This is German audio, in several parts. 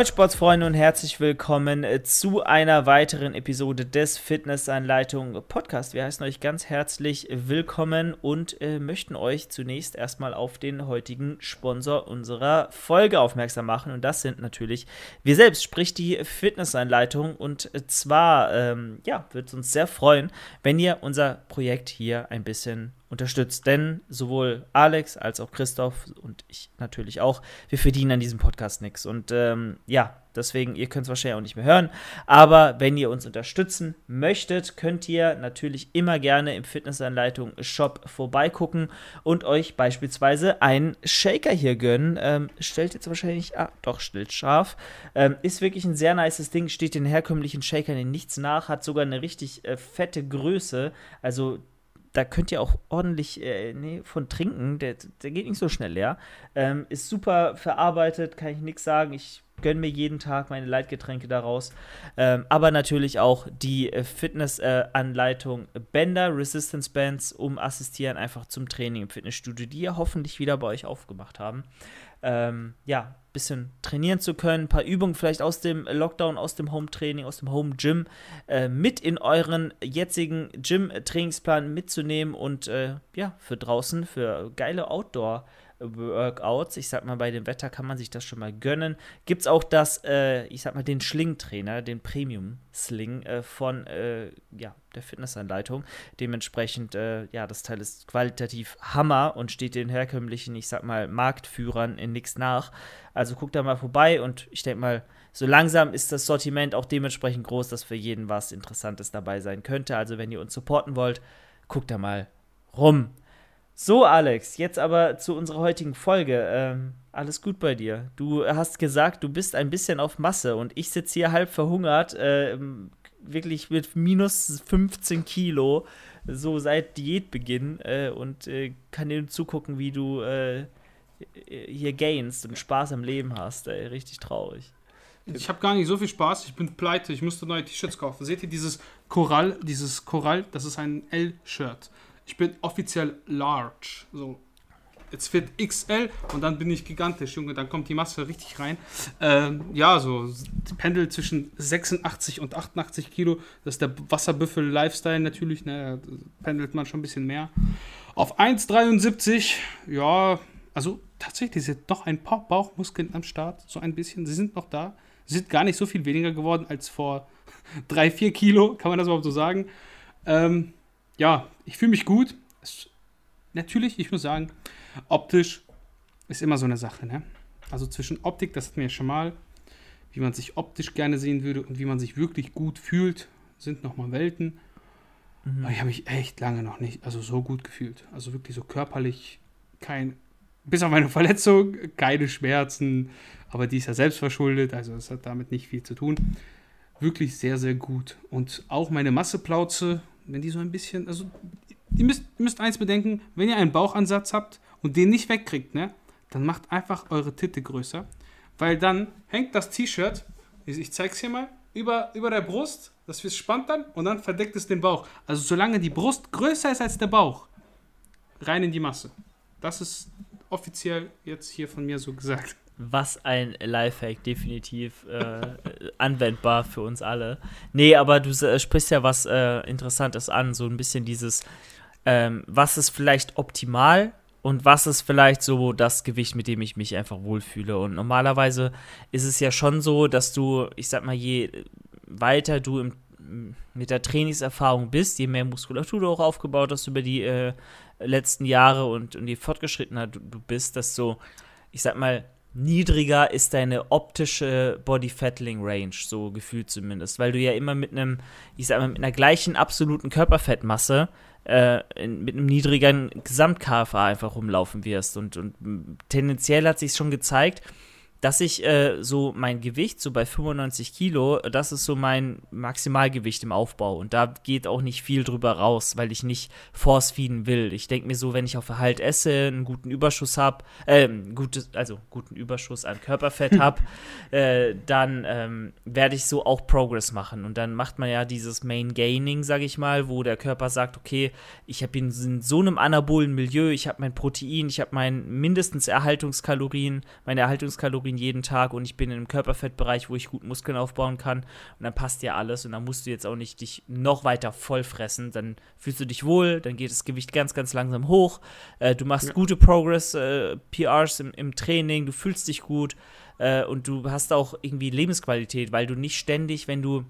Moin Sportsfreunde und herzlich willkommen äh, zu einer weiteren Episode des Fitnessanleitung Podcast. Wir heißen euch ganz herzlich willkommen und äh, möchten euch zunächst erstmal auf den heutigen Sponsor unserer Folge aufmerksam machen und das sind natürlich wir selbst, sprich die Fitnessanleitung und äh, zwar ähm, ja, wird es uns sehr freuen, wenn ihr unser Projekt hier ein bisschen unterstützt. Denn sowohl Alex als auch Christoph und ich natürlich auch, wir verdienen an diesem Podcast nichts. Und ähm, ja, deswegen, ihr könnt es wahrscheinlich auch nicht mehr hören. Aber wenn ihr uns unterstützen möchtet, könnt ihr natürlich immer gerne im Fitnessanleitung Shop vorbeigucken und euch beispielsweise einen Shaker hier gönnen. Ähm, stellt jetzt wahrscheinlich, ah, doch, stellt scharf. Ähm, ist wirklich ein sehr nices Ding, steht den herkömmlichen Shakern in nichts nach, hat sogar eine richtig äh, fette Größe. Also da könnt ihr auch ordentlich äh, nee, von trinken. Der, der geht nicht so schnell leer. Ähm, ist super verarbeitet, kann ich nichts sagen. Ich gönne mir jeden Tag meine Leitgetränke daraus. Ähm, aber natürlich auch die äh, Fitnessanleitung äh, Bänder, Resistance Bands, um assistieren einfach zum Training im Fitnessstudio, die ja hoffentlich wieder bei euch aufgemacht haben. Ähm, ja, bisschen trainieren zu können, ein paar Übungen vielleicht aus dem Lockdown, aus dem Home-Training, aus dem Home-Gym äh, mit in euren jetzigen Gym-Trainingsplan mitzunehmen und äh, ja, für draußen, für geile Outdoor- Workouts. Ich sag mal, bei dem Wetter kann man sich das schon mal gönnen. Gibt es auch das, äh, ich sag mal, den Schling-Trainer, den Premium-Sling äh, von äh, ja, der Fitnessanleitung. Dementsprechend, äh, ja, das Teil ist qualitativ Hammer und steht den herkömmlichen, ich sag mal, Marktführern in nichts nach. Also guckt da mal vorbei und ich denke mal, so langsam ist das Sortiment auch dementsprechend groß, dass für jeden was Interessantes dabei sein könnte. Also wenn ihr uns supporten wollt, guckt da mal rum. So, Alex, jetzt aber zu unserer heutigen Folge. Ähm, alles gut bei dir. Du hast gesagt, du bist ein bisschen auf Masse und ich sitze hier halb verhungert, äh, wirklich mit minus 15 Kilo, so seit Diätbeginn äh, und äh, kann dir zugucken, wie du äh, hier gainst und Spaß am Leben hast. Ey, richtig traurig. Ich habe gar nicht so viel Spaß. Ich bin pleite. Ich musste neue T-Shirts kaufen. Seht ihr dieses Korall? Dieses Korall, das ist ein L-Shirt. Ich bin offiziell large. So, jetzt wird XL und dann bin ich gigantisch, Junge. Dann kommt die Masse richtig rein. Ähm, ja, so pendelt zwischen 86 und 88 Kilo. Das ist der Wasserbüffel-Lifestyle natürlich. Ne? Pendelt man schon ein bisschen mehr. Auf 1,73, ja, also tatsächlich sind noch ein paar Bauchmuskeln am Start. So ein bisschen. Sie sind noch da. Sie sind gar nicht so viel weniger geworden als vor 3, 4 Kilo. Kann man das überhaupt so sagen? Ähm, ja, ich fühle mich gut. Es, natürlich, ich muss sagen, optisch ist immer so eine Sache. Ne? Also zwischen Optik, das hatten wir ja schon mal, wie man sich optisch gerne sehen würde und wie man sich wirklich gut fühlt, sind nochmal Welten. Mhm. Aber ich habe mich echt lange noch nicht, also so gut gefühlt. Also wirklich so körperlich kein, bis auf meine Verletzung, keine Schmerzen. Aber die ist ja selbst verschuldet, also es hat damit nicht viel zu tun. Wirklich sehr, sehr gut. Und auch meine Masseplauze wenn die so ein bisschen, also ihr müsst, müsst eins bedenken, wenn ihr einen Bauchansatz habt und den nicht wegkriegt, ne, dann macht einfach eure Titte größer, weil dann hängt das T-Shirt, ich zeig's hier mal, über, über der Brust, das spannt dann und dann verdeckt es den Bauch. Also solange die Brust größer ist als der Bauch, rein in die Masse. Das ist offiziell jetzt hier von mir so gesagt. Was ein Lifehack, definitiv äh, anwendbar für uns alle. Nee, aber du äh, sprichst ja was äh, Interessantes an, so ein bisschen dieses, ähm, was ist vielleicht optimal und was ist vielleicht so das Gewicht, mit dem ich mich einfach wohlfühle. Und normalerweise ist es ja schon so, dass du, ich sag mal, je weiter du im, mit der Trainingserfahrung bist, je mehr Muskulatur du auch aufgebaut hast über die äh, letzten Jahre und, und je fortgeschrittener du, du bist, desto, ich sag mal, niedriger ist deine optische Body Fettling Range, so gefühlt zumindest, weil du ja immer mit einem, ich sag mal, mit einer gleichen absoluten Körperfettmasse äh, in, mit einem niedrigeren Gesamt-KFA einfach rumlaufen wirst. Und, und tendenziell hat sich schon gezeigt, dass ich äh, so mein Gewicht, so bei 95 Kilo, das ist so mein Maximalgewicht im Aufbau. Und da geht auch nicht viel drüber raus, weil ich nicht force feeden will. Ich denke mir so, wenn ich auf Erhalt esse, einen guten Überschuss habe, äh, gutes, also guten Überschuss an Körperfett habe, äh, dann ähm, werde ich so auch Progress machen. Und dann macht man ja dieses Main Gaining, sage ich mal, wo der Körper sagt, okay, ich habe in so einem anabolen Milieu, ich habe mein Protein, ich habe mein mindestens Erhaltungskalorien, meine Erhaltungskalorien Kalorien jeden Tag und ich bin in einem Körperfettbereich, wo ich gut Muskeln aufbauen kann und dann passt dir alles und dann musst du jetzt auch nicht dich noch weiter voll fressen. Dann fühlst du dich wohl, dann geht das Gewicht ganz, ganz langsam hoch. Äh, du machst ja. gute Progress, äh, PRs im, im, Training, du fühlst dich gut äh, und du hast auch irgendwie Lebensqualität, weil du nicht ständig, wenn du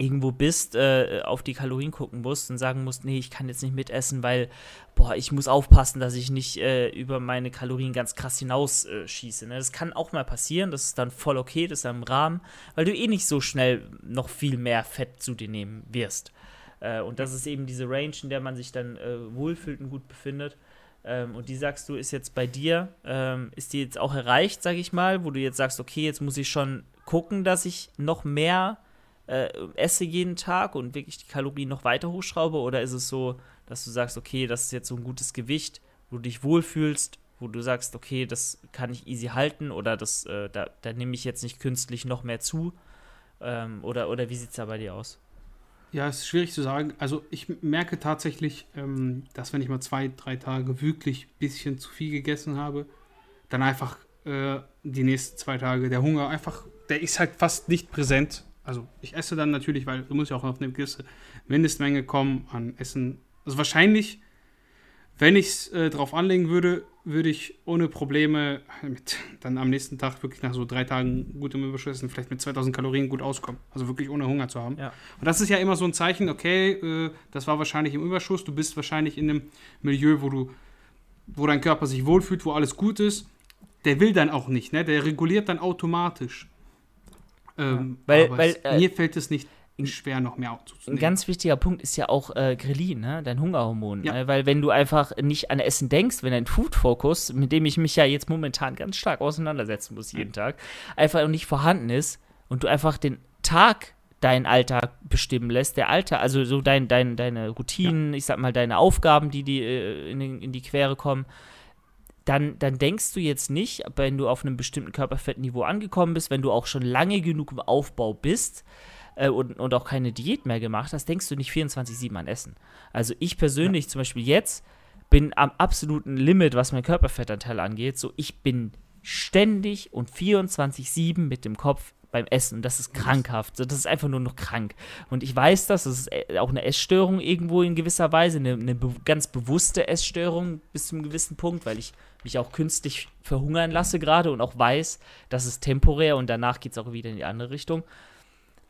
irgendwo bist, äh, auf die Kalorien gucken musst und sagen musst, nee, ich kann jetzt nicht mitessen, weil, boah, ich muss aufpassen, dass ich nicht äh, über meine Kalorien ganz krass hinausschieße. Äh, ne? Das kann auch mal passieren, das ist dann voll okay, das ist dann im Rahmen, weil du eh nicht so schnell noch viel mehr Fett zu dir nehmen wirst. Äh, und das ist eben diese Range, in der man sich dann äh, wohlfühlt und gut befindet. Ähm, und die sagst du, ist jetzt bei dir, ähm, ist die jetzt auch erreicht, sag ich mal, wo du jetzt sagst, okay, jetzt muss ich schon gucken, dass ich noch mehr äh, esse jeden Tag und wirklich die Kalorien noch weiter hochschraube? Oder ist es so, dass du sagst, okay, das ist jetzt so ein gutes Gewicht, wo du dich wohlfühlst, wo du sagst, okay, das kann ich easy halten oder das, äh, da, da nehme ich jetzt nicht künstlich noch mehr zu? Ähm, oder, oder wie sieht es da bei dir aus? Ja, es ist schwierig zu sagen. Also ich merke tatsächlich, ähm, dass wenn ich mal zwei, drei Tage wirklich ein bisschen zu viel gegessen habe, dann einfach äh, die nächsten zwei Tage der Hunger einfach, der ist halt fast nicht präsent also ich esse dann natürlich, weil du musst ja auch auf eine gewisse Mindestmenge kommen an Essen. Also wahrscheinlich, wenn ich es äh, drauf anlegen würde, würde ich ohne Probleme mit dann am nächsten Tag wirklich nach so drei Tagen gutem Überschuss vielleicht mit 2000 Kalorien gut auskommen. Also wirklich ohne Hunger zu haben. Ja. Und das ist ja immer so ein Zeichen, okay, äh, das war wahrscheinlich im Überschuss, du bist wahrscheinlich in einem Milieu, wo du, wo dein Körper sich wohlfühlt, wo alles gut ist. Der will dann auch nicht, ne? Der reguliert dann automatisch. Ähm, weil, weil äh, mir fällt es nicht schwer, noch mehr zuzunehmen. Ein ganz wichtiger Punkt ist ja auch äh, Grelin, ne? dein Hungerhormon. Ja. Äh, weil wenn du einfach nicht an Essen denkst, wenn dein Food-Focus, mit dem ich mich ja jetzt momentan ganz stark auseinandersetzen muss jeden Tag, einfach nicht vorhanden ist und du einfach den Tag deinen Alltag bestimmen lässt, der Alltag, also so dein, dein, deine Routinen, ja. ich sag mal, deine Aufgaben, die, die äh, in, in die Quere kommen, dann, dann denkst du jetzt nicht, wenn du auf einem bestimmten Körperfettniveau angekommen bist, wenn du auch schon lange genug im Aufbau bist äh, und, und auch keine Diät mehr gemacht hast, denkst du nicht 24-7 an Essen. Also ich persönlich ja. zum Beispiel jetzt bin am absoluten Limit, was mein Körperfettanteil angeht. So, ich bin ständig und 24-7 mit dem Kopf beim Essen. Und das ist krankhaft. Das ist einfach nur noch krank. Und ich weiß das, das ist äh, auch eine Essstörung irgendwo in gewisser Weise, eine, eine be ganz bewusste Essstörung bis zu einem gewissen Punkt, weil ich mich auch künstlich verhungern lasse gerade und auch weiß, das ist temporär und danach geht es auch wieder in die andere Richtung.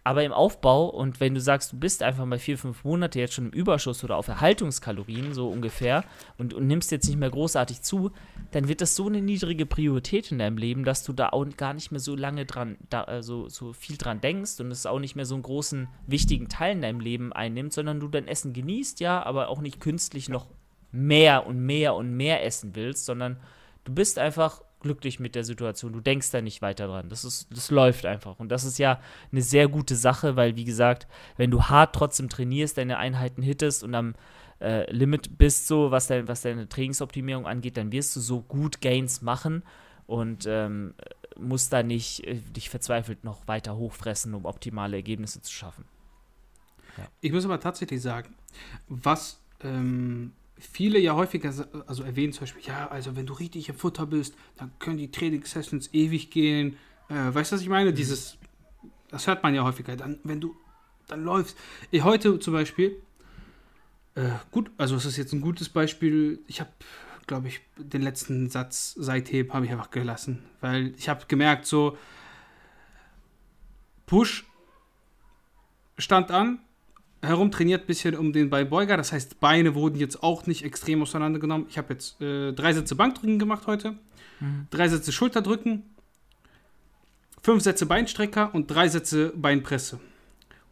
Aber im Aufbau und wenn du sagst, du bist einfach mal vier, fünf Monate jetzt schon im Überschuss oder auf Erhaltungskalorien, so ungefähr, und, und nimmst jetzt nicht mehr großartig zu, dann wird das so eine niedrige Priorität in deinem Leben, dass du da auch gar nicht mehr so lange dran, da, so, so viel dran denkst und es auch nicht mehr so einen großen, wichtigen Teil in deinem Leben einnimmt, sondern du dein Essen genießt, ja, aber auch nicht künstlich noch mehr und mehr und mehr essen willst, sondern du bist einfach glücklich mit der Situation. Du denkst da nicht weiter dran. Das, ist, das läuft einfach. Und das ist ja eine sehr gute Sache, weil, wie gesagt, wenn du hart trotzdem trainierst, deine Einheiten hittest und am äh, Limit bist, so was, dein, was deine Trainingsoptimierung angeht, dann wirst du so gut Gains machen und ähm, musst da nicht äh, dich verzweifelt noch weiter hochfressen, um optimale Ergebnisse zu schaffen. Ja. Ich muss aber tatsächlich sagen, was ähm, viele ja häufiger also erwähnen zum Beispiel, ja, also wenn du richtig im Futter bist, dann können die Training-Sessions ewig gehen. Äh, weißt du, was ich meine? Mhm. Dieses, das hört man ja häufiger. Dann, wenn du dann läufst. Ich heute zum Beispiel, äh, gut, also es ist jetzt ein gutes Beispiel. Ich habe, glaube ich, den letzten Satz seitdem habe ich einfach gelassen, weil ich habe gemerkt, so Push stand an, herumtrainiert, bisschen um den Beinbeuger. Das heißt, Beine wurden jetzt auch nicht extrem auseinandergenommen. Ich habe jetzt äh, drei Sätze Bankdrücken gemacht heute, mhm. drei Sätze Schulterdrücken, fünf Sätze Beinstrecker und drei Sätze Beinpresse.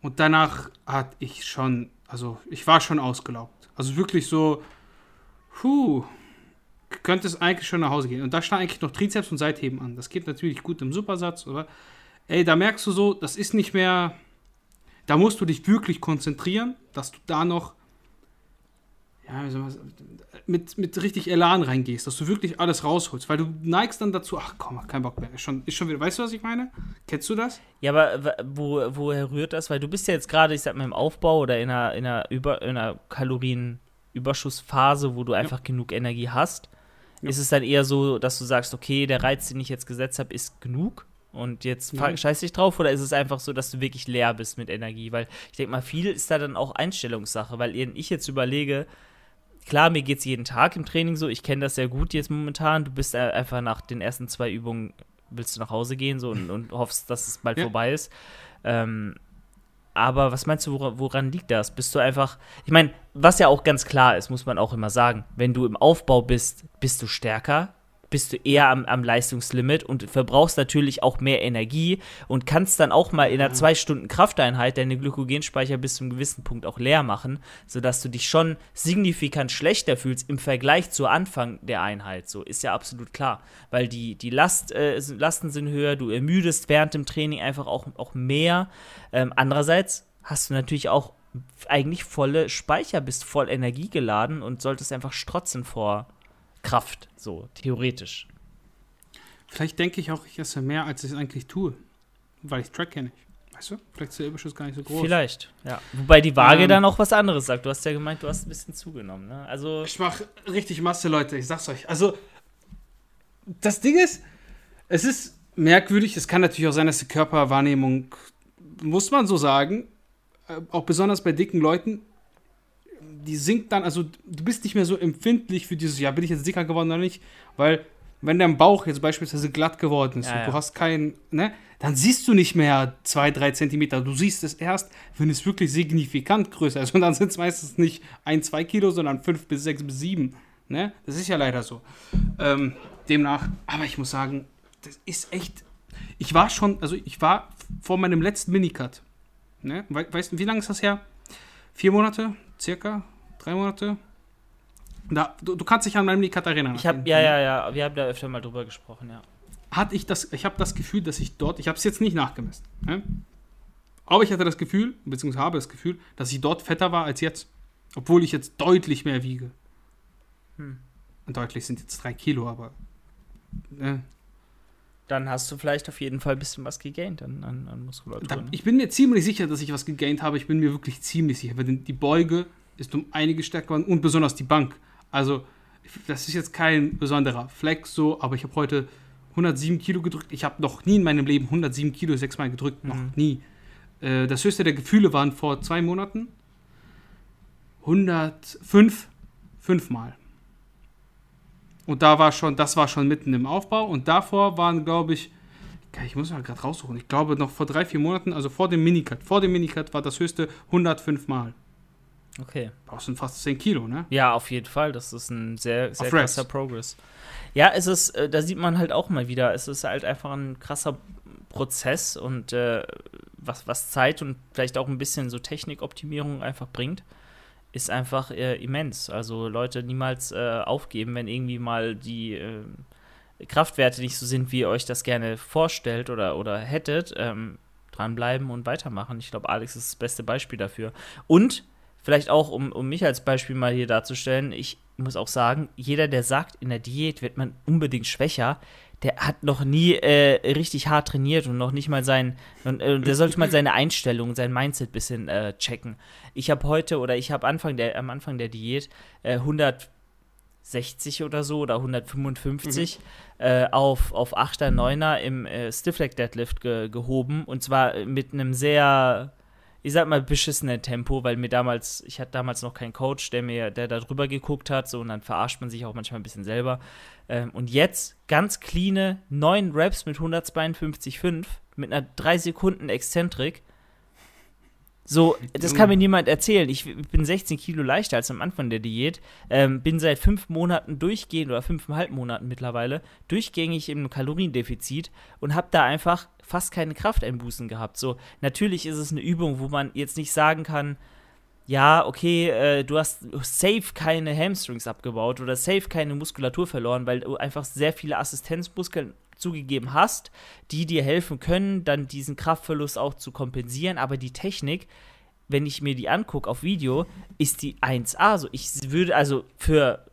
Und danach hatte ich schon, also ich war schon ausgelaugt. Also wirklich so, puh, könnte es eigentlich schon nach Hause gehen. Und da stand eigentlich noch Trizeps und Seitheben an. Das geht natürlich gut im Supersatz, aber ey, da merkst du so, das ist nicht mehr da musst du dich wirklich konzentrieren, dass du da noch ja, mit, mit richtig Elan reingehst, dass du wirklich alles rausholst, weil du neigst dann dazu, ach komm, kein Bock mehr, ist schon, ist schon wieder, weißt du, was ich meine? Kennst du das? Ja, aber wo, woher rührt das? Weil du bist ja jetzt gerade, ich sag mal, im Aufbau oder in einer, in einer, Über, in einer Kalorienüberschussphase, wo du einfach ja. genug Energie hast. Ja. Ist es dann eher so, dass du sagst, okay, der Reiz, den ich jetzt gesetzt habe, ist genug? Und jetzt ja. scheiß dich drauf, oder ist es einfach so, dass du wirklich leer bist mit Energie? Weil ich denke mal, viel ist da dann auch Einstellungssache, weil ich jetzt überlege, klar, mir geht es jeden Tag im Training so, ich kenne das sehr gut jetzt momentan. Du bist einfach nach den ersten zwei Übungen, willst du nach Hause gehen so und, und hoffst, dass es bald ja. vorbei ist. Ähm, aber was meinst du, woran, liegt das? Bist du einfach, ich meine, was ja auch ganz klar ist, muss man auch immer sagen, wenn du im Aufbau bist, bist du stärker, bist du eher am, am, Leistungslimit und verbrauchst natürlich auch mehr Energie und kannst dann auch mal in einer zwei Stunden Krafteinheit deine Glykogenspeicher bis zu einem gewissen Punkt auch leer machen, sodass du dich schon signifikant schlechter fühlst im Vergleich zu Anfang der Einheit. So ist ja absolut klar, weil die, die Last, äh, Lasten sind höher, du ermüdest während dem Training einfach auch, auch mehr. Ähm, andererseits hast du natürlich auch eigentlich volle Speicher, bist voll energiegeladen und solltest einfach strotzen vor Kraft, so theoretisch. Vielleicht denke ich auch, ich esse mehr, als ich es eigentlich tue, weil ich track nicht. Weißt du? Vielleicht ist der Überschuss gar nicht so groß. Vielleicht, ja. Wobei die Waage ähm, dann auch was anderes sagt. Du hast ja gemeint, du hast ein bisschen zugenommen. Ne? Also ich mache richtig Masse, Leute. Ich sag's euch. Also, das Ding ist, es ist merkwürdig. Es kann natürlich auch sein, dass die Körperwahrnehmung, muss man so sagen, äh, auch besonders bei dicken Leuten, die sinkt dann, also du bist nicht mehr so empfindlich für dieses, ja, bin ich jetzt dicker geworden oder nicht, weil wenn dein Bauch jetzt beispielsweise glatt geworden ist ja, und ja. du hast keinen, ne, dann siehst du nicht mehr zwei, drei Zentimeter. Du siehst es erst, wenn es wirklich signifikant größer ist. Und dann sind es meistens nicht ein, zwei Kilo, sondern fünf bis sechs bis sieben. Ne? Das ist ja leider so. Ähm, demnach, aber ich muss sagen, das ist echt. Ich war schon, also ich war vor meinem letzten Minicut. Ne? Weißt du, wie lange ist das her? Vier Monate? Circa? drei Monate. Da, du, du kannst dich an meinem Kat erinnern. Ich habe ja, ja, ja, wir haben da öfter mal drüber gesprochen, ja. Hatte ich das, ich habe das Gefühl, dass ich dort, ich habe es jetzt nicht nachgemessen, ne? aber ich hatte das Gefühl, beziehungsweise habe das Gefühl, dass ich dort fetter war als jetzt, obwohl ich jetzt deutlich mehr wiege. Hm. Und deutlich sind jetzt drei Kilo, aber ne? Dann hast du vielleicht auf jeden Fall ein bisschen was gegaint an, an, an Muskulatur. Da, ich bin mir ziemlich sicher, dass ich was gegaint habe. Ich bin mir wirklich ziemlich sicher, weil die Beuge ist um einige stärker geworden und besonders die Bank. Also, das ist jetzt kein besonderer Flex so, aber ich habe heute 107 Kilo gedrückt. Ich habe noch nie in meinem Leben 107 Kilo sechsmal gedrückt, noch mhm. nie. Äh, das höchste der Gefühle waren vor zwei Monaten 105, fünfmal. Und da war schon, das war schon mitten im Aufbau. Und davor waren, glaube ich, ich muss mal gerade raussuchen. Ich glaube, noch vor drei, vier Monaten, also vor dem Minicut, vor dem Minicut war das höchste 105 Mal. Okay. Brauchst du fast 10 Kilo, ne? Ja, auf jeden Fall. Das ist ein sehr, sehr krasser Progress. Ja, es ist, äh, da sieht man halt auch mal wieder, es ist halt einfach ein krasser Prozess und äh, was, was Zeit und vielleicht auch ein bisschen so Technikoptimierung einfach bringt, ist einfach äh, immens. Also Leute niemals äh, aufgeben, wenn irgendwie mal die äh, Kraftwerte nicht so sind, wie ihr euch das gerne vorstellt oder, oder hättet. Ähm, dranbleiben und weitermachen. Ich glaube, Alex ist das beste Beispiel dafür. Und vielleicht auch, um, um mich als Beispiel mal hier darzustellen, ich muss auch sagen, jeder, der sagt, in der Diät wird man unbedingt schwächer, der hat noch nie äh, richtig hart trainiert und noch nicht mal sein, äh, der sollte mal seine Einstellung, sein Mindset ein bisschen äh, checken. Ich habe heute oder ich habe Anfang der, am Anfang der Diät 160 äh, oder so oder 155 mhm. Äh, auf, auf 8er, 9er im äh, Stiff Leg Deadlift ge gehoben und zwar mit einem sehr ich sag mal, beschissene Tempo, weil mir damals, ich hatte damals noch keinen Coach, der mir, der da drüber geguckt hat, so und dann verarscht man sich auch manchmal ein bisschen selber. Ähm, und jetzt ganz cleane 9 Raps mit 152,5 mit einer 3 Sekunden Exzentrik so, das kann mir niemand erzählen. Ich bin 16 Kilo leichter als am Anfang der Diät. Ähm, bin seit fünf Monaten durchgehend oder fünfeinhalb Monaten mittlerweile durchgängig im Kaloriendefizit und habe da einfach fast keine Krafteinbußen gehabt. So, natürlich ist es eine Übung, wo man jetzt nicht sagen kann, ja, okay, äh, du hast safe keine Hamstrings abgebaut oder safe keine Muskulatur verloren, weil du einfach sehr viele Assistenzmuskeln zugegeben hast, die dir helfen können, dann diesen Kraftverlust auch zu kompensieren. Aber die Technik, wenn ich mir die angucke auf Video, ist die 1A. Also ich würde, also für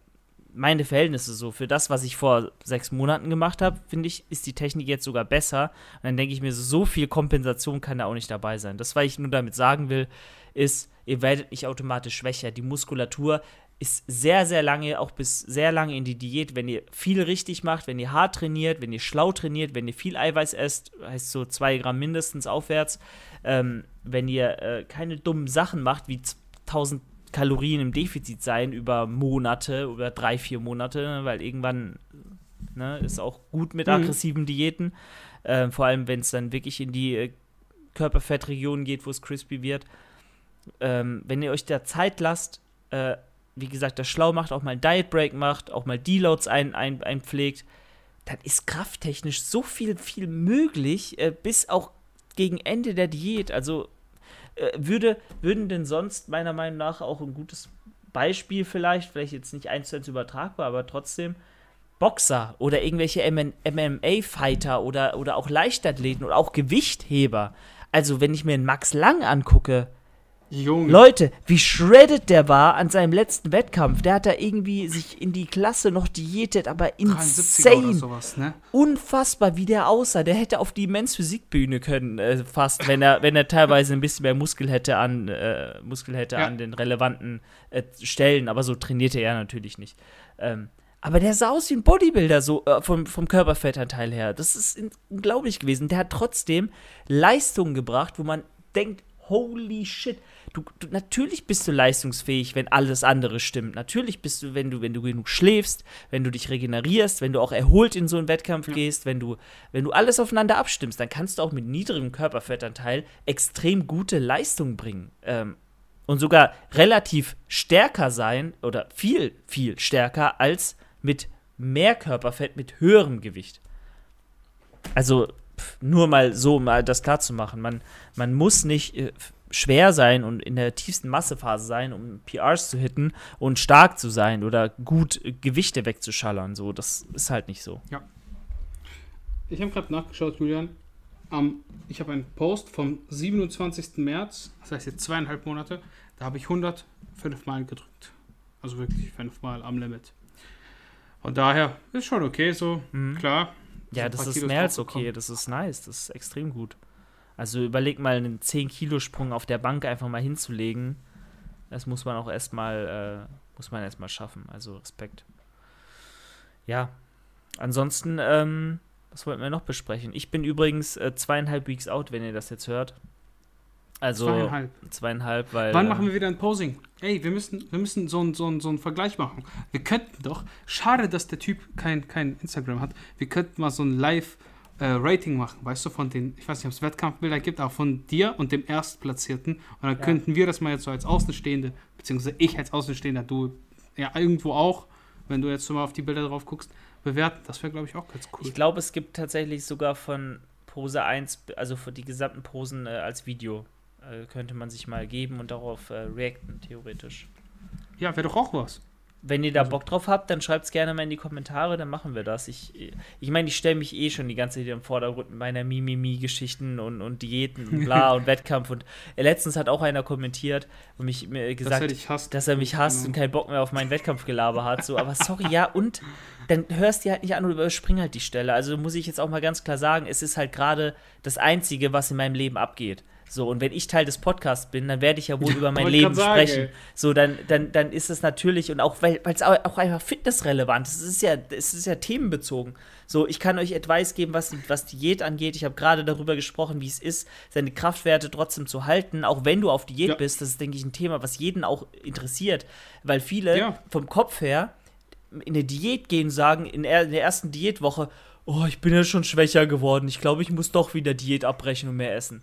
meine Verhältnisse so, für das, was ich vor sechs Monaten gemacht habe, finde ich, ist die Technik jetzt sogar besser. Und dann denke ich mir, so viel Kompensation kann da auch nicht dabei sein. Das, was ich nur damit sagen will, ist, ihr werdet nicht automatisch schwächer. Die Muskulatur ist sehr, sehr lange, auch bis sehr lange in die Diät, wenn ihr viel richtig macht, wenn ihr hart trainiert, wenn ihr schlau trainiert, wenn ihr viel Eiweiß esst, heißt so zwei Gramm mindestens aufwärts, ähm, wenn ihr äh, keine dummen Sachen macht, wie 1000 Kalorien im Defizit sein über Monate, über drei, vier Monate, weil irgendwann ne, ist auch gut mit mhm. aggressiven Diäten, äh, vor allem wenn es dann wirklich in die äh, Körperfettregion geht, wo es crispy wird. Ähm, wenn ihr euch da Zeit lasst, äh, wie gesagt, das schlau macht, auch mal ein Diet Break macht, auch mal Deloads ein, ein, einpflegt, dann ist krafttechnisch so viel, viel möglich, äh, bis auch gegen Ende der Diät. Also äh, würde, würden denn sonst meiner Meinung nach auch ein gutes Beispiel vielleicht, vielleicht jetzt nicht eins zu eins übertragbar, aber trotzdem Boxer oder irgendwelche MMA-Fighter oder, oder auch Leichtathleten oder auch Gewichtheber. Also wenn ich mir einen Max Lang angucke, Junge. Leute, wie shredded der war an seinem letzten Wettkampf. Der hat da irgendwie sich in die Klasse noch diätet, aber insane. Sowas, ne? Unfassbar, wie der aussah. Der hätte auf die Immens Physikbühne können, äh, fast, wenn er, wenn er teilweise ein bisschen mehr Muskel hätte an, äh, Muskel hätte ja. an den relevanten äh, Stellen. Aber so trainierte er natürlich nicht. Ähm, aber der sah aus wie ein Bodybuilder, so äh, vom, vom Körperfettanteil her. Das ist unglaublich gewesen. Der hat trotzdem Leistungen gebracht, wo man denkt, holy shit du, du, natürlich bist du leistungsfähig, wenn alles andere stimmt. Natürlich bist du, wenn du, wenn du genug schläfst, wenn du dich regenerierst, wenn du auch erholt in so einen Wettkampf ja. gehst, wenn du, wenn du alles aufeinander abstimmst, dann kannst du auch mit niedrigem Körperfettanteil extrem gute Leistungen bringen. Ähm, und sogar relativ stärker sein oder viel, viel stärker als mit mehr Körperfett mit höherem Gewicht. Also nur mal so, mal das klar zu machen. Man, man muss nicht äh, schwer sein und in der tiefsten Massephase sein, um PRs zu hitten und stark zu sein oder gut Gewichte wegzuschallern. So, das ist halt nicht so. Ja. Ich habe gerade nachgeschaut, Julian. Um, ich habe einen Post vom 27. März, das heißt jetzt zweieinhalb Monate, da habe ich 105 Mal gedrückt. Also wirklich fünfmal am Limit. Und daher ist schon okay so, mhm. klar. Ja, das ist mehr als okay, das ist nice, das ist extrem gut. Also überleg mal, einen 10-Kilo-Sprung auf der Bank einfach mal hinzulegen. Das muss man auch erstmal, äh, muss man erstmal schaffen. Also Respekt. Ja. Ansonsten, ähm, was wollten wir noch besprechen? Ich bin übrigens äh, zweieinhalb Weeks out, wenn ihr das jetzt hört. Also zweieinhalb. zweieinhalb, weil. Wann machen wir wieder ein Posing? Ey, wir müssen, wir müssen so einen so so ein Vergleich machen. Wir könnten doch. Schade, dass der Typ kein, kein Instagram hat. Wir könnten mal so ein Live- äh, Rating machen, weißt du, von den, ich weiß nicht, ob es Wettkampfbilder gibt, aber von dir und dem Erstplatzierten. Und dann ja. könnten wir das mal jetzt so als Außenstehende, beziehungsweise ich als Außenstehender, du ja irgendwo auch, wenn du jetzt so mal auf die Bilder drauf guckst, bewerten. Das wäre, glaube ich, auch ganz cool. Ich glaube, es gibt tatsächlich sogar von Pose 1, also für die gesamten Posen äh, als Video, äh, könnte man sich mal geben und darauf äh, reacten, theoretisch. Ja, wäre doch auch was. Wenn ihr da also Bock drauf habt, dann schreibt es gerne mal in die Kommentare, dann machen wir das. Ich ich, mein, ich stelle mich eh schon die ganze Zeit im Vordergrund mit meiner Mimimi-Geschichten und, und Diäten und bla und Wettkampf. Und letztens hat auch einer kommentiert und mich mir gesagt, dass er, dass er mich hasst genau. und keinen Bock mehr auf meinen Wettkampfgelaber hat. So, aber sorry, ja, und dann hörst du halt nicht an und überspring halt die Stelle. Also muss ich jetzt auch mal ganz klar sagen, es ist halt gerade das Einzige, was in meinem Leben abgeht. So, und wenn ich Teil des Podcasts bin, dann werde ich ja wohl über mein Leben sprechen. Sagen, so, dann, dann, dann ist es natürlich, und auch weil es auch einfach fitnessrelevant ist, es ist ja, es ist ja themenbezogen. So, ich kann euch Advice geben, was, was Diät angeht. Ich habe gerade darüber gesprochen, wie es ist, seine Kraftwerte trotzdem zu halten, auch wenn du auf Diät ja. bist. Das ist, denke ich, ein Thema, was jeden auch interessiert. Weil viele ja. vom Kopf her in eine Diät gehen, sagen, in der ersten Diätwoche, oh, ich bin ja schon schwächer geworden. Ich glaube, ich muss doch wieder Diät abbrechen und mehr essen.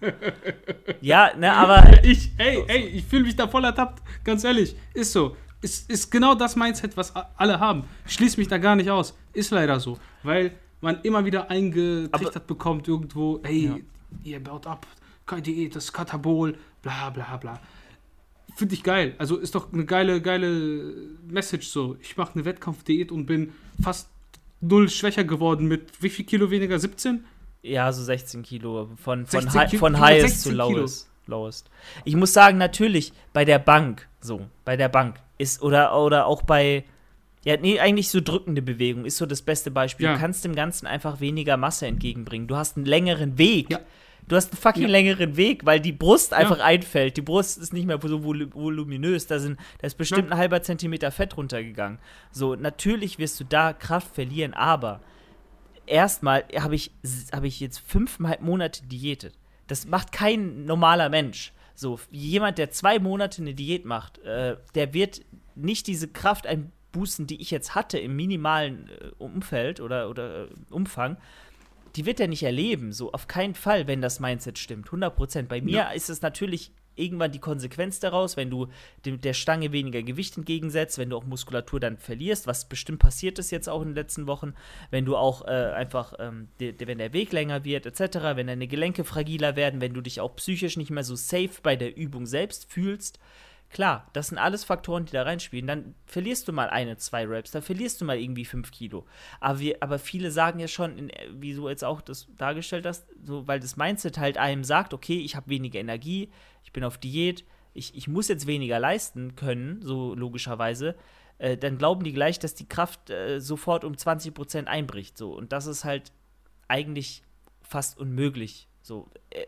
ja, ne, aber. Ich, ey, ey, ich fühle mich da voll ertappt. Ganz ehrlich. Ist so. Ist, ist genau das Mindset, was alle haben. Schließ mich da gar nicht aus. Ist leider so. Weil man immer wieder eingetrichtert aber, bekommt irgendwo, ey, ja. ihr baut ab, keine Diät, das ist Katabol, bla bla bla. Finde ich geil. Also ist doch eine geile, geile Message so. Ich mache eine Wettkampfdiät und bin fast null schwächer geworden mit wie viel Kilo weniger? 17? Ja, so 16 Kilo. Von, von, Kilo, von highest zu lowest, lowest. Ich muss sagen, natürlich, bei der Bank, so, bei der Bank ist, oder, oder auch bei, ja, nee, eigentlich so drückende Bewegung ist so das beste Beispiel. Ja. Du kannst dem Ganzen einfach weniger Masse entgegenbringen. Du hast einen längeren Weg. Ja. Du hast einen fucking ja. längeren Weg, weil die Brust einfach ja. einfällt. Die Brust ist nicht mehr so vol voluminös. Da, sind, da ist bestimmt ja. ein halber Zentimeter Fett runtergegangen. So, natürlich wirst du da Kraft verlieren, aber erstmal habe ich, hab ich jetzt fünfeinhalb Monate diätet. Das macht kein normaler Mensch. So, jemand, der zwei Monate eine Diät macht, äh, der wird nicht diese Kraft einbußen, die ich jetzt hatte im minimalen äh, Umfeld oder, oder äh, Umfang. Die wird er nicht erleben, so auf keinen Fall, wenn das Mindset stimmt. 100 Prozent. Bei mir ja. ist es natürlich irgendwann die Konsequenz daraus, wenn du dem, der Stange weniger Gewicht entgegensetzt, wenn du auch Muskulatur dann verlierst, was bestimmt passiert ist jetzt auch in den letzten Wochen, wenn du auch äh, einfach, ähm, de, de, wenn der Weg länger wird, etc., wenn deine Gelenke fragiler werden, wenn du dich auch psychisch nicht mehr so safe bei der Übung selbst fühlst, Klar, das sind alles Faktoren, die da reinspielen. Dann verlierst du mal eine, zwei Raps, dann verlierst du mal irgendwie fünf Kilo. Aber, wir, aber viele sagen ja schon, in, wie du jetzt auch das dargestellt hast, so, weil das Mindset halt einem sagt, okay, ich habe weniger Energie, ich bin auf Diät, ich, ich muss jetzt weniger leisten können, so logischerweise, äh, dann glauben die gleich, dass die Kraft äh, sofort um 20% einbricht. So. Und das ist halt eigentlich fast unmöglich. So. Äh,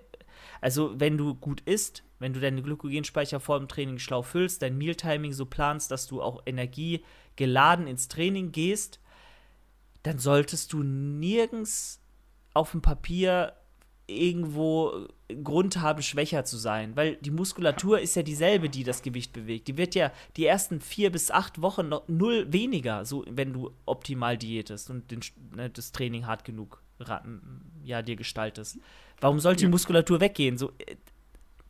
also, wenn du gut isst, wenn du deine Glykogenspeicher vor dem Training schlau füllst, dein Mealtiming so planst, dass du auch Energie geladen ins Training gehst, dann solltest du nirgends auf dem Papier irgendwo Grund haben, schwächer zu sein, weil die Muskulatur ist ja dieselbe, die das Gewicht bewegt. Die wird ja die ersten vier bis acht Wochen noch null weniger, so wenn du optimal diätest und den, ne, das Training hart genug ja, dir gestaltest. Warum sollte die Muskulatur weggehen? So, äh,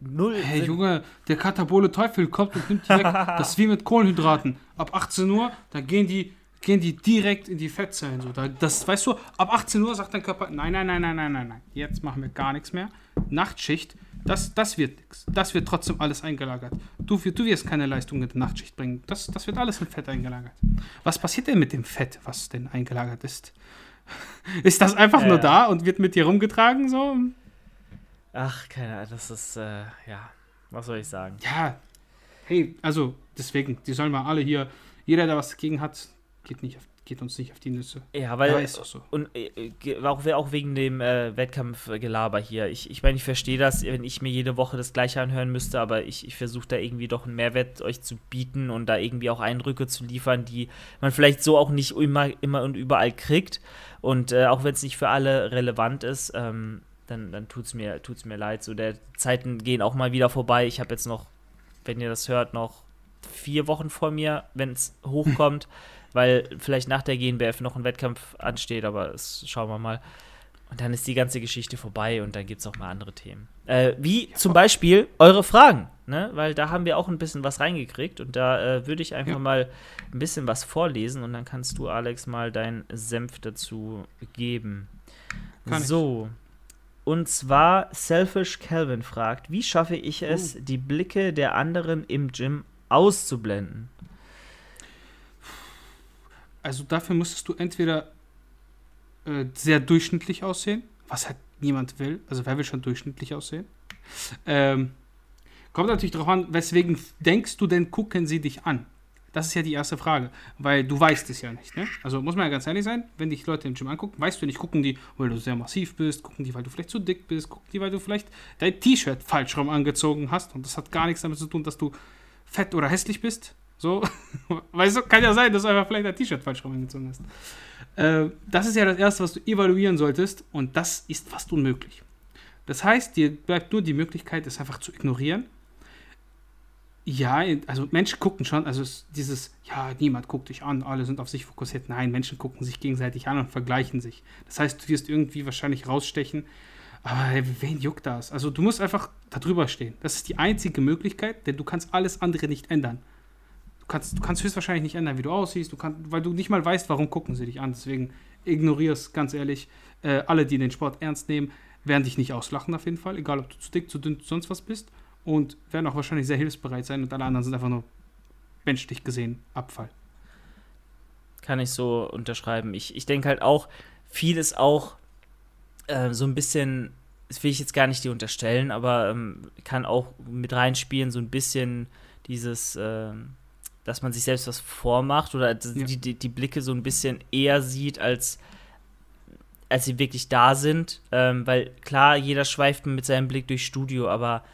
null. Hey Sinn. Junge, der katabole Teufel kommt und nimmt die weg. Das ist wie mit Kohlenhydraten. Ab 18 Uhr, da gehen die, gehen die direkt in die Fettzellen. So, da, das weißt du, ab 18 Uhr sagt dein Körper, nein, nein, nein, nein, nein, nein, nein. Jetzt machen wir gar nichts mehr. Nachtschicht, das, das wird nichts. Das wird trotzdem alles eingelagert. Du, du wirst keine Leistung in der Nachtschicht bringen. Das, das wird alles in Fett eingelagert. Was passiert denn mit dem Fett, was denn eingelagert ist? Ist das einfach äh, nur da und wird mit dir rumgetragen so? Ach, keine Ahnung, das ist, äh, ja, was soll ich sagen? Ja, hey, also deswegen, die sollen mal alle hier, jeder, der was dagegen hat, geht, nicht auf, geht uns nicht auf die Nüsse. Ja, weil, ja, ist auch so. und äh, auch, auch wegen dem äh, Wettkampfgelaber hier. Ich, ich meine, ich verstehe das, wenn ich mir jede Woche das Gleiche anhören müsste, aber ich, ich versuche da irgendwie doch einen Mehrwert euch zu bieten und da irgendwie auch Eindrücke zu liefern, die man vielleicht so auch nicht immer, immer und überall kriegt. Und äh, auch wenn es nicht für alle relevant ist, ähm, dann, dann tut es mir, tut's mir leid. So, der Zeiten gehen auch mal wieder vorbei. Ich habe jetzt noch, wenn ihr das hört, noch vier Wochen vor mir, wenn es hochkommt, weil vielleicht nach der GNBF noch ein Wettkampf ansteht, aber das schauen wir mal. Und dann ist die ganze Geschichte vorbei und dann gibt es auch mal andere Themen. Äh, wie zum Beispiel eure Fragen, ne? Weil da haben wir auch ein bisschen was reingekriegt und da äh, würde ich einfach ja. mal ein bisschen was vorlesen und dann kannst du, Alex, mal deinen Senf dazu geben. Kann so. Ich. Und zwar Selfish Calvin fragt, wie schaffe ich es, uh. die Blicke der anderen im Gym auszublenden? Also dafür müsstest du entweder äh, sehr durchschnittlich aussehen, was halt niemand will. Also wer will schon durchschnittlich aussehen? Ähm, kommt natürlich darauf an, weswegen denkst du denn, gucken sie dich an? Das ist ja die erste Frage, weil du weißt es ja nicht. Ne? Also muss man ja ganz ehrlich sein, wenn dich Leute im Gym angucken, weißt du nicht, gucken die, weil du sehr massiv bist, gucken die, weil du vielleicht zu dick bist, gucken die, weil du vielleicht dein T-Shirt falsch rum angezogen hast und das hat gar nichts damit zu tun, dass du fett oder hässlich bist. So, weißt du, kann ja sein, dass du einfach vielleicht dein T-Shirt falsch rum angezogen hast. Äh, das ist ja das Erste, was du evaluieren solltest und das ist fast unmöglich. Das heißt, dir bleibt nur die Möglichkeit, es einfach zu ignorieren ja, also Menschen gucken schon, also dieses, ja, niemand guckt dich an, alle sind auf sich fokussiert. Nein, Menschen gucken sich gegenseitig an und vergleichen sich. Das heißt, du wirst irgendwie wahrscheinlich rausstechen, aber wen juckt das? Also du musst einfach da drüber stehen. Das ist die einzige Möglichkeit, denn du kannst alles andere nicht ändern. Du kannst, du kannst höchstwahrscheinlich nicht ändern, wie du aussiehst, du kannst, weil du nicht mal weißt, warum gucken sie dich an. Deswegen ignoriere es ganz ehrlich. Äh, alle, die den Sport ernst nehmen, werden dich nicht auslachen auf jeden Fall, egal ob du zu dick, zu dünn, sonst was bist und werden auch wahrscheinlich sehr hilfsbereit sein und alle anderen sind einfach nur menschlich gesehen Abfall. Kann ich so unterschreiben. Ich, ich denke halt auch, viel ist auch äh, so ein bisschen, das will ich jetzt gar nicht dir unterstellen, aber ähm, kann auch mit reinspielen, so ein bisschen dieses, äh, dass man sich selbst was vormacht oder ja. die, die, die Blicke so ein bisschen eher sieht als als sie wirklich da sind. Ähm, weil klar, jeder schweift mit seinem Blick durchs Studio, aber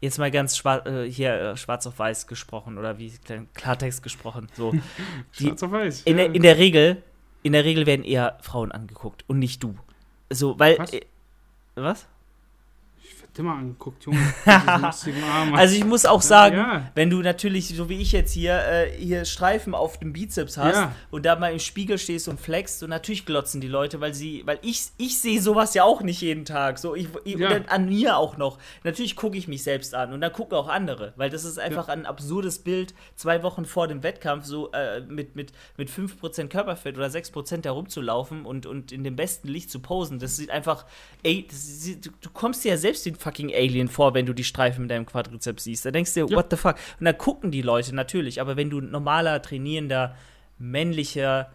jetzt mal ganz schwar äh, hier äh, schwarz auf weiß gesprochen oder wie Klartext gesprochen. So. Schwarz auf weiß. In, ja. der, in der Regel, in der Regel werden eher Frauen angeguckt und nicht du. So, weil. Was? Äh, was? Immer angeguckt, Junge. also ich muss auch sagen, ja, ja. wenn du natürlich, so wie ich jetzt hier, äh, hier Streifen auf dem Bizeps hast ja. und da mal im Spiegel stehst und flexst und natürlich glotzen die Leute, weil sie, weil ich, ich sehe sowas ja auch nicht jeden Tag. So, ich, ich an mir auch noch. Natürlich gucke ich mich selbst an und dann gucken auch andere, weil das ist einfach ein absurdes Bild, zwei Wochen vor dem Wettkampf so äh, mit, mit, mit 5% Körperfett oder 6% herumzulaufen und, und in dem besten Licht zu posen. Das sieht einfach, ey, du, du kommst dir ja selbst den fucking Alien vor, wenn du die Streifen mit deinem Quadrizeps siehst. Da denkst du dir, ja. what the fuck? Und da gucken die Leute natürlich, aber wenn du normaler, trainierender, männlicher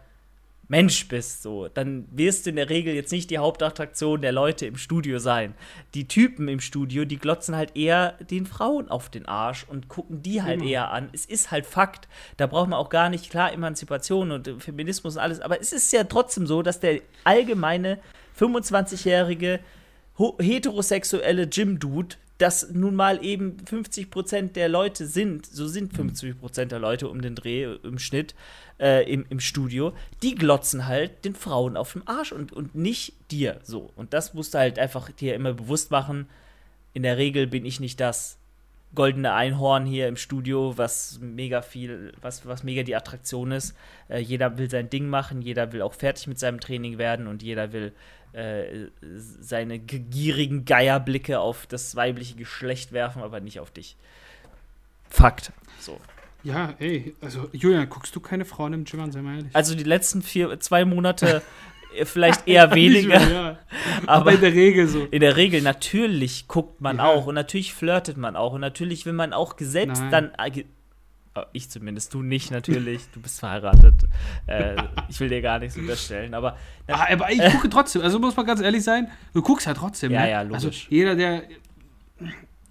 Mensch bist, so, dann wirst du in der Regel jetzt nicht die Hauptattraktion der Leute im Studio sein. Die Typen im Studio, die glotzen halt eher den Frauen auf den Arsch und gucken die halt mhm. eher an. Es ist halt Fakt. Da braucht man auch gar nicht, klar, Emanzipation und Feminismus und alles, aber es ist ja trotzdem so, dass der allgemeine 25-jährige heterosexuelle Gym-Dude, das nun mal eben 50% der Leute sind, so sind 50% der Leute um den Dreh im Schnitt äh, im, im Studio, die glotzen halt den Frauen auf dem Arsch und, und nicht dir so. Und das musst du halt einfach dir immer bewusst machen. In der Regel bin ich nicht das goldene Einhorn hier im Studio, was mega viel, was, was mega die Attraktion ist. Äh, jeder will sein Ding machen, jeder will auch fertig mit seinem Training werden und jeder will äh, seine gierigen Geierblicke auf das weibliche Geschlecht werfen, aber nicht auf dich. Fakt. So. Ja, ey, also Julian, guckst du keine Frauen im Gym an, sei mal ehrlich. Also die letzten vier, zwei Monate äh, vielleicht eher weniger. Mehr, ja. aber, aber, in der Regel so. In der Regel, natürlich guckt man ja. auch und natürlich flirtet man auch und natürlich will man auch gesetzt Nein. dann Oh, ich zumindest, du nicht natürlich, du bist verheiratet. äh, ich will dir gar nichts unterstellen, aber. Ah, aber ich gucke trotzdem, also muss man ganz ehrlich sein, du guckst ja trotzdem. Ja, ne? ja, logisch. Also jeder, der.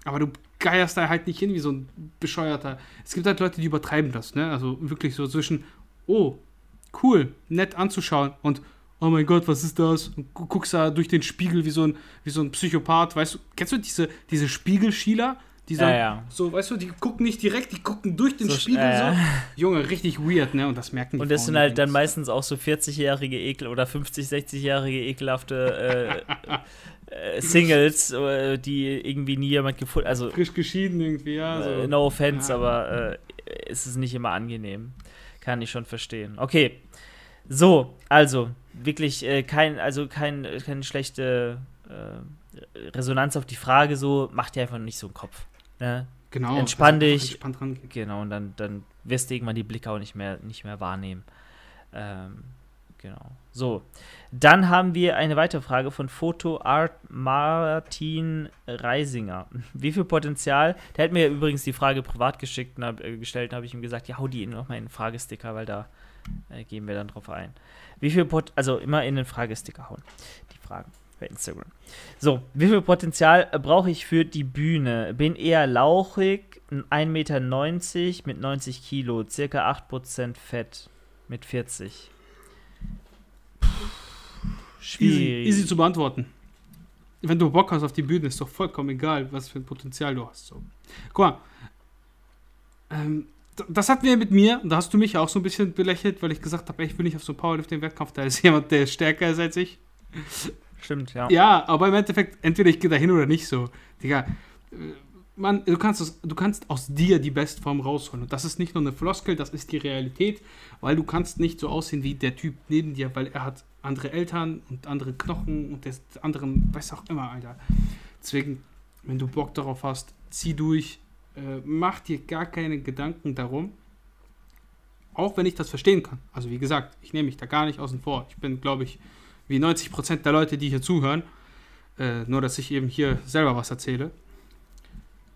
Aber du geierst da halt nicht hin wie so ein Bescheuerter. Es gibt halt Leute, die übertreiben das, ne? Also wirklich so zwischen, oh, cool, nett anzuschauen und oh mein Gott, was ist das? Und guckst da durch den Spiegel wie so ein, wie so ein Psychopath, weißt du, kennst du diese, diese Spiegelschieler? Die sagen, ja, ja. so, weißt du, die gucken nicht direkt, die gucken durch den so, Spiegel äh, so. Junge, richtig weird, ne? Und das merken die Und das Frauen sind halt dann meistens auch so 40-jährige Ekel oder 50, 60-jährige ekelhafte äh, äh, Singles, äh, die irgendwie nie jemand gefunden also Frisch geschieden irgendwie, ja. So. Äh, no offense, ja. aber äh, es ist nicht immer angenehm. Kann ich schon verstehen. Okay. So, also, wirklich kein, also kein, keine schlechte Resonanz auf die Frage, so, macht dir einfach nicht so einen Kopf. Ne? Genau. Entspann dich. Genau, und dann, dann wirst du irgendwann die Blicke auch nicht mehr, nicht mehr wahrnehmen. Ähm, genau. So. Dann haben wir eine weitere Frage von Foto Art Martin Reisinger. Wie viel Potenzial? Der hat mir übrigens die Frage privat geschickt und hab, äh, gestellt und habe ich ihm gesagt, ja, hau die nochmal in den Fragesticker, weil da äh, gehen wir dann drauf ein. Wie viel Pot also immer in den Fragesticker hauen. Die Fragen bei Instagram. So, wie viel Potenzial brauche ich für die Bühne? Bin eher lauchig, 1,90 Meter mit 90 Kilo, circa 8% Fett mit 40. Puh, schwierig. Easy, easy, zu beantworten. Wenn du Bock hast auf die Bühne, ist doch vollkommen egal, was für ein Potenzial du hast. So. Guck mal, ähm, das hatten wir mit mir, da hast du mich auch so ein bisschen belächelt, weil ich gesagt habe, ich will nicht auf so einen Powerlifting-Wettkampf, da ist jemand, der stärker ist als ich. Stimmt, ja. Ja, aber im Endeffekt, entweder ich gehe dahin oder nicht so. Digga, äh, man, du kannst, aus, du kannst aus dir die Bestform rausholen. Und das ist nicht nur eine Floskel, das ist die Realität, weil du kannst nicht so aussehen wie der Typ neben dir, weil er hat andere Eltern und andere Knochen und der anderen, weiß auch immer, Alter. Deswegen, wenn du Bock darauf hast, zieh durch, äh, mach dir gar keine Gedanken darum. Auch wenn ich das verstehen kann. Also wie gesagt, ich nehme mich da gar nicht außen vor. Ich bin, glaube ich, wie 90% der Leute, die hier zuhören. Äh, nur, dass ich eben hier selber was erzähle.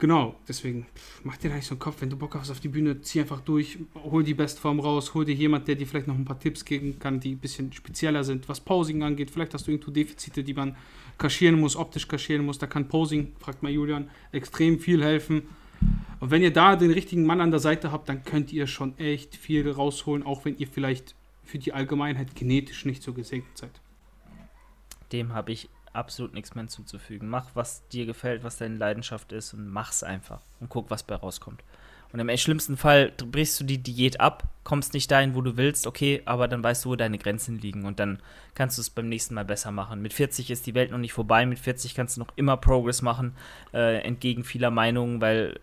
Genau, deswegen mach dir da nicht so einen Kopf. Wenn du Bock hast auf die Bühne, zieh einfach durch, hol die Bestform raus, hol dir jemand, der dir vielleicht noch ein paar Tipps geben kann, die ein bisschen spezieller sind, was Posing angeht. Vielleicht hast du irgendwo Defizite, die man kaschieren muss, optisch kaschieren muss. Da kann Posing, fragt mal Julian, extrem viel helfen. Und wenn ihr da den richtigen Mann an der Seite habt, dann könnt ihr schon echt viel rausholen, auch wenn ihr vielleicht für die Allgemeinheit genetisch nicht so gesegnet seid. Dem habe ich absolut nichts mehr hinzuzufügen. Mach, was dir gefällt, was deine Leidenschaft ist und mach's einfach und guck, was bei rauskommt. Und im schlimmsten Fall brichst du die Diät ab, kommst nicht dahin, wo du willst, okay, aber dann weißt du, wo deine Grenzen liegen und dann kannst du es beim nächsten Mal besser machen. Mit 40 ist die Welt noch nicht vorbei, mit 40 kannst du noch immer Progress machen, äh, entgegen vieler Meinungen, weil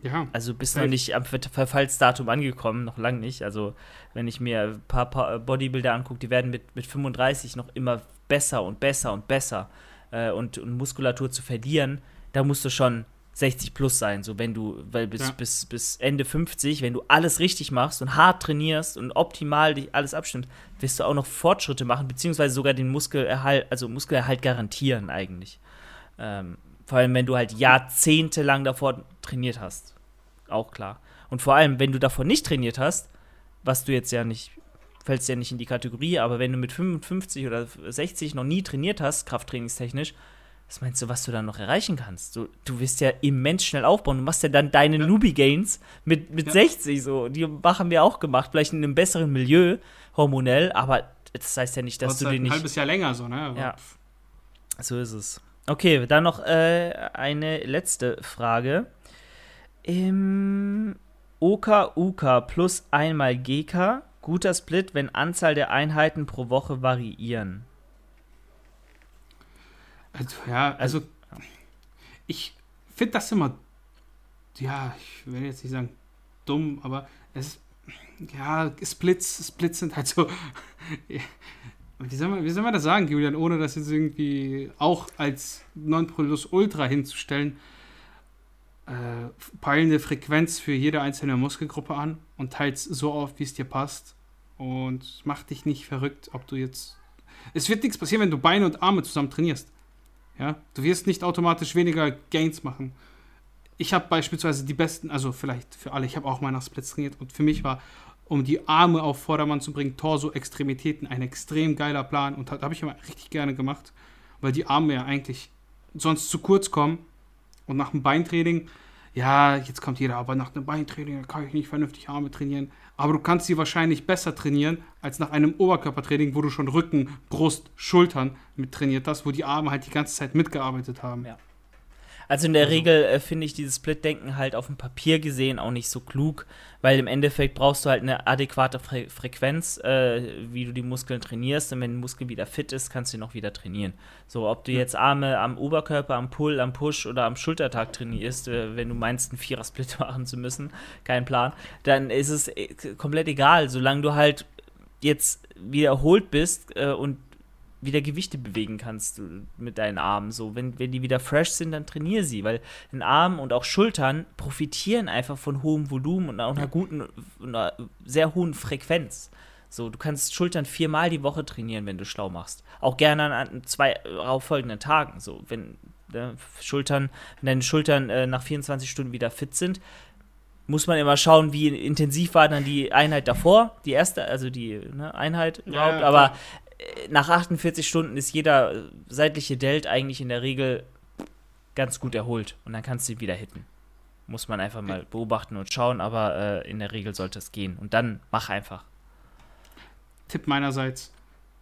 ja. Also bist noch nicht am Verfallsdatum angekommen, noch lang nicht. Also wenn ich mir ein paar, paar Bodybuilder angucke, die werden mit, mit 35 noch immer besser und besser und besser. Äh, und, und Muskulatur zu verlieren, da musst du schon 60 plus sein, so wenn du, weil bis, ja. bis, bis Ende 50, wenn du alles richtig machst und hart trainierst und optimal dich alles abstimmt, wirst du auch noch Fortschritte machen, beziehungsweise sogar den Muskelerhalt, also Muskelerhalt garantieren eigentlich. Ähm, vor allem, wenn du halt jahrzehntelang davor trainiert hast. Auch klar. Und vor allem, wenn du davor nicht trainiert hast, was du jetzt ja nicht, fällst ja nicht in die Kategorie, aber wenn du mit 55 oder 60 noch nie trainiert hast, krafttrainingstechnisch, was meinst du, was du dann noch erreichen kannst? Du, du wirst ja immens schnell aufbauen. Du machst ja dann deine ja. Newbie-Gains mit, mit ja. 60 so. Die haben wir auch gemacht, vielleicht in einem besseren Milieu, hormonell, aber das heißt ja nicht, dass das du halt den nicht. Ein halbes Jahr länger so, ne? Ja. So ist es. Okay, dann noch äh, eine letzte Frage. Im OK UK plus einmal GK, guter Split, wenn Anzahl der Einheiten pro Woche variieren. Also, ja, also, ich finde das immer, ja, ich will jetzt nicht sagen dumm, aber es, ja, Splits, Splits sind halt so, wie soll, man, wie soll man das sagen, Julian, ohne das jetzt irgendwie auch als 9 Plus Ultra hinzustellen, äh, peilende Frequenz für jede einzelne Muskelgruppe an und teils so auf, wie es dir passt und mach dich nicht verrückt, ob du jetzt, es wird nichts passieren, wenn du Beine und Arme zusammen trainierst. Ja, du wirst nicht automatisch weniger Gains machen. Ich habe beispielsweise die besten, also vielleicht für alle, ich habe auch mal nach Splits trainiert und für mich war, um die Arme auf Vordermann zu bringen, Torso, Extremitäten, ein extrem geiler Plan und habe ich immer richtig gerne gemacht, weil die Arme ja eigentlich sonst zu kurz kommen und nach dem Beintraining, ja, jetzt kommt jeder, aber nach einem Beintraining kann ich nicht vernünftig Arme trainieren aber du kannst sie wahrscheinlich besser trainieren als nach einem Oberkörpertraining, wo du schon Rücken, Brust, Schultern mit trainiert hast, wo die Arme halt die ganze Zeit mitgearbeitet haben. Ja. Also in der also. Regel äh, finde ich dieses Split-Denken halt auf dem Papier gesehen auch nicht so klug, weil im Endeffekt brauchst du halt eine adäquate Fre Frequenz, äh, wie du die Muskeln trainierst. Und wenn ein Muskel wieder fit ist, kannst du ihn auch wieder trainieren. So, ob du jetzt Arme am Oberkörper, am Pull, am Push oder am Schultertag trainierst, äh, wenn du meinst, einen Vierer-Split machen zu müssen, kein Plan, dann ist es äh, komplett egal, solange du halt jetzt wiederholt bist äh, und wieder Gewichte bewegen kannst mit deinen Armen. So, wenn, wenn die wieder fresh sind, dann trainiere sie, weil den Armen und auch Schultern profitieren einfach von hohem Volumen und auch einer guten, einer sehr hohen Frequenz. So, du kannst Schultern viermal die Woche trainieren, wenn du schlau machst. Auch gerne an zwei folgenden Tagen. So, wenn äh, Schultern, wenn deine Schultern äh, nach 24 Stunden wieder fit sind, muss man immer schauen, wie intensiv war dann die Einheit davor, die erste, also die ne, Einheit überhaupt. Ja, aber nach 48 Stunden ist jeder seitliche Delt eigentlich in der Regel ganz gut erholt und dann kannst du ihn wieder hitten. Muss man einfach mal beobachten und schauen, aber äh, in der Regel sollte es gehen. Und dann mach einfach. Tipp meinerseits,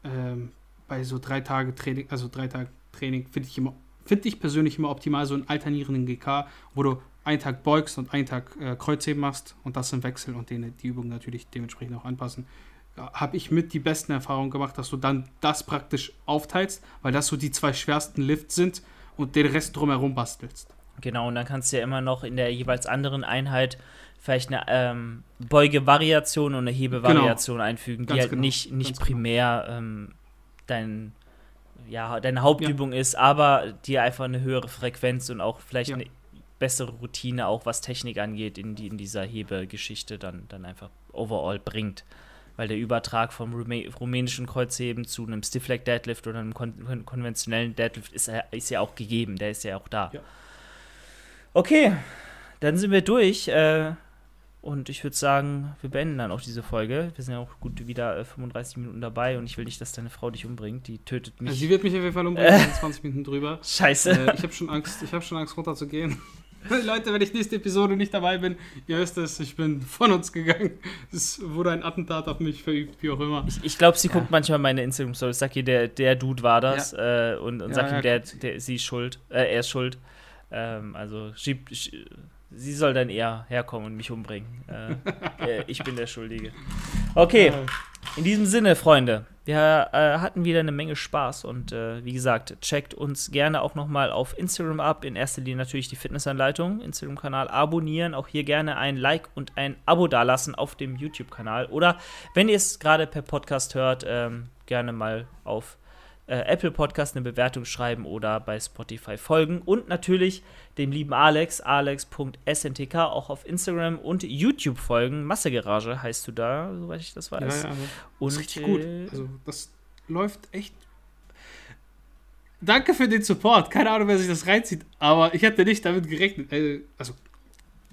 ähm, bei so drei Tage Training, also drei Tage Training, finde ich immer, finde ich persönlich immer optimal, so einen alternierenden GK, wo du einen Tag beugst und einen Tag äh, Kreuzheben machst und das im Wechsel und den, die Übung natürlich dementsprechend auch anpassen habe ich mit die besten Erfahrungen gemacht, dass du dann das praktisch aufteilst, weil das so die zwei schwersten Lifts sind und den Rest drumherum bastelst. Genau, und dann kannst du ja immer noch in der jeweils anderen Einheit vielleicht eine ähm, Beugevariation und eine Hebevariation genau. einfügen, die Ganz halt genau. nicht, nicht genau. primär ähm, dein, ja, deine Hauptübung ja. ist, aber dir einfach eine höhere Frequenz und auch vielleicht ja. eine bessere Routine, auch was Technik angeht, in, die, in dieser Hebegeschichte dann, dann einfach overall bringt weil der Übertrag vom rumänischen Kreuzheben zu einem Stiff Leg Deadlift oder einem kon konventionellen Deadlift ist, ist, ja auch gegeben, der ist ja auch da. Ja. Okay, dann sind wir durch. Äh, und ich würde sagen, wir beenden dann auch diese Folge. Wir sind ja auch gut wieder äh, 35 Minuten dabei und ich will nicht, dass deine Frau dich umbringt. Die tötet mich. Also sie wird mich auf jeden Fall umbringen, äh, 20 Minuten drüber. Scheiße. Äh, ich habe schon Angst, ich habe schon Angst runterzugehen. Leute, wenn ich nächste Episode nicht dabei bin, ihr wisst es, ich bin von uns gegangen. Es wurde ein Attentat auf mich verübt, wie auch immer. Ich, ich glaube, sie ja. guckt manchmal meine Instagram-Stories. Sag ihr, der, der Dude war das ja. äh, und, und ja, sag ihm, der, der, sie ist schuld. Äh, er ist schuld. Ähm, also schieb, schieb, sie soll dann eher herkommen und mich umbringen. Äh, ich bin der Schuldige. Okay, in diesem Sinne, Freunde, wir äh, hatten wieder eine Menge Spaß und äh, wie gesagt, checkt uns gerne auch nochmal auf Instagram ab. In erster Linie natürlich die Fitnessanleitung, Instagram-Kanal abonnieren, auch hier gerne ein Like und ein Abo dalassen auf dem YouTube-Kanal. Oder wenn ihr es gerade per Podcast hört, ähm, gerne mal auf äh, Apple Podcast eine Bewertung schreiben oder bei Spotify folgen. Und natürlich dem lieben Alex, alex.sntk, auch auf Instagram und YouTube folgen. Massegarage heißt du da, soweit ich das weiß. Ja, ja, und, das ist richtig gut. Äh, also, das läuft echt. Danke für den Support. Keine Ahnung, wer sich das reinzieht, aber ich hatte nicht damit gerechnet. Äh, also,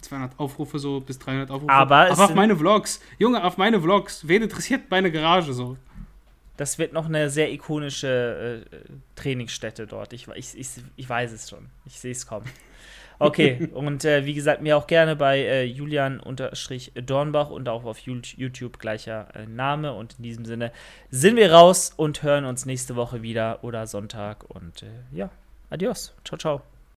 200 Aufrufe so bis 300 Aufrufe. Aber, aber auf meine Vlogs. Junge, auf meine Vlogs. Wen interessiert meine Garage so? Das wird noch eine sehr ikonische äh, Trainingsstätte dort. Ich, ich, ich, ich weiß es schon. Ich sehe es kommen. Okay, und äh, wie gesagt, mir auch gerne bei äh, Julian-Dornbach und auch auf YouTube gleicher äh, Name. Und in diesem Sinne sind wir raus und hören uns nächste Woche wieder oder Sonntag. Und äh, ja, adios. Ciao, ciao.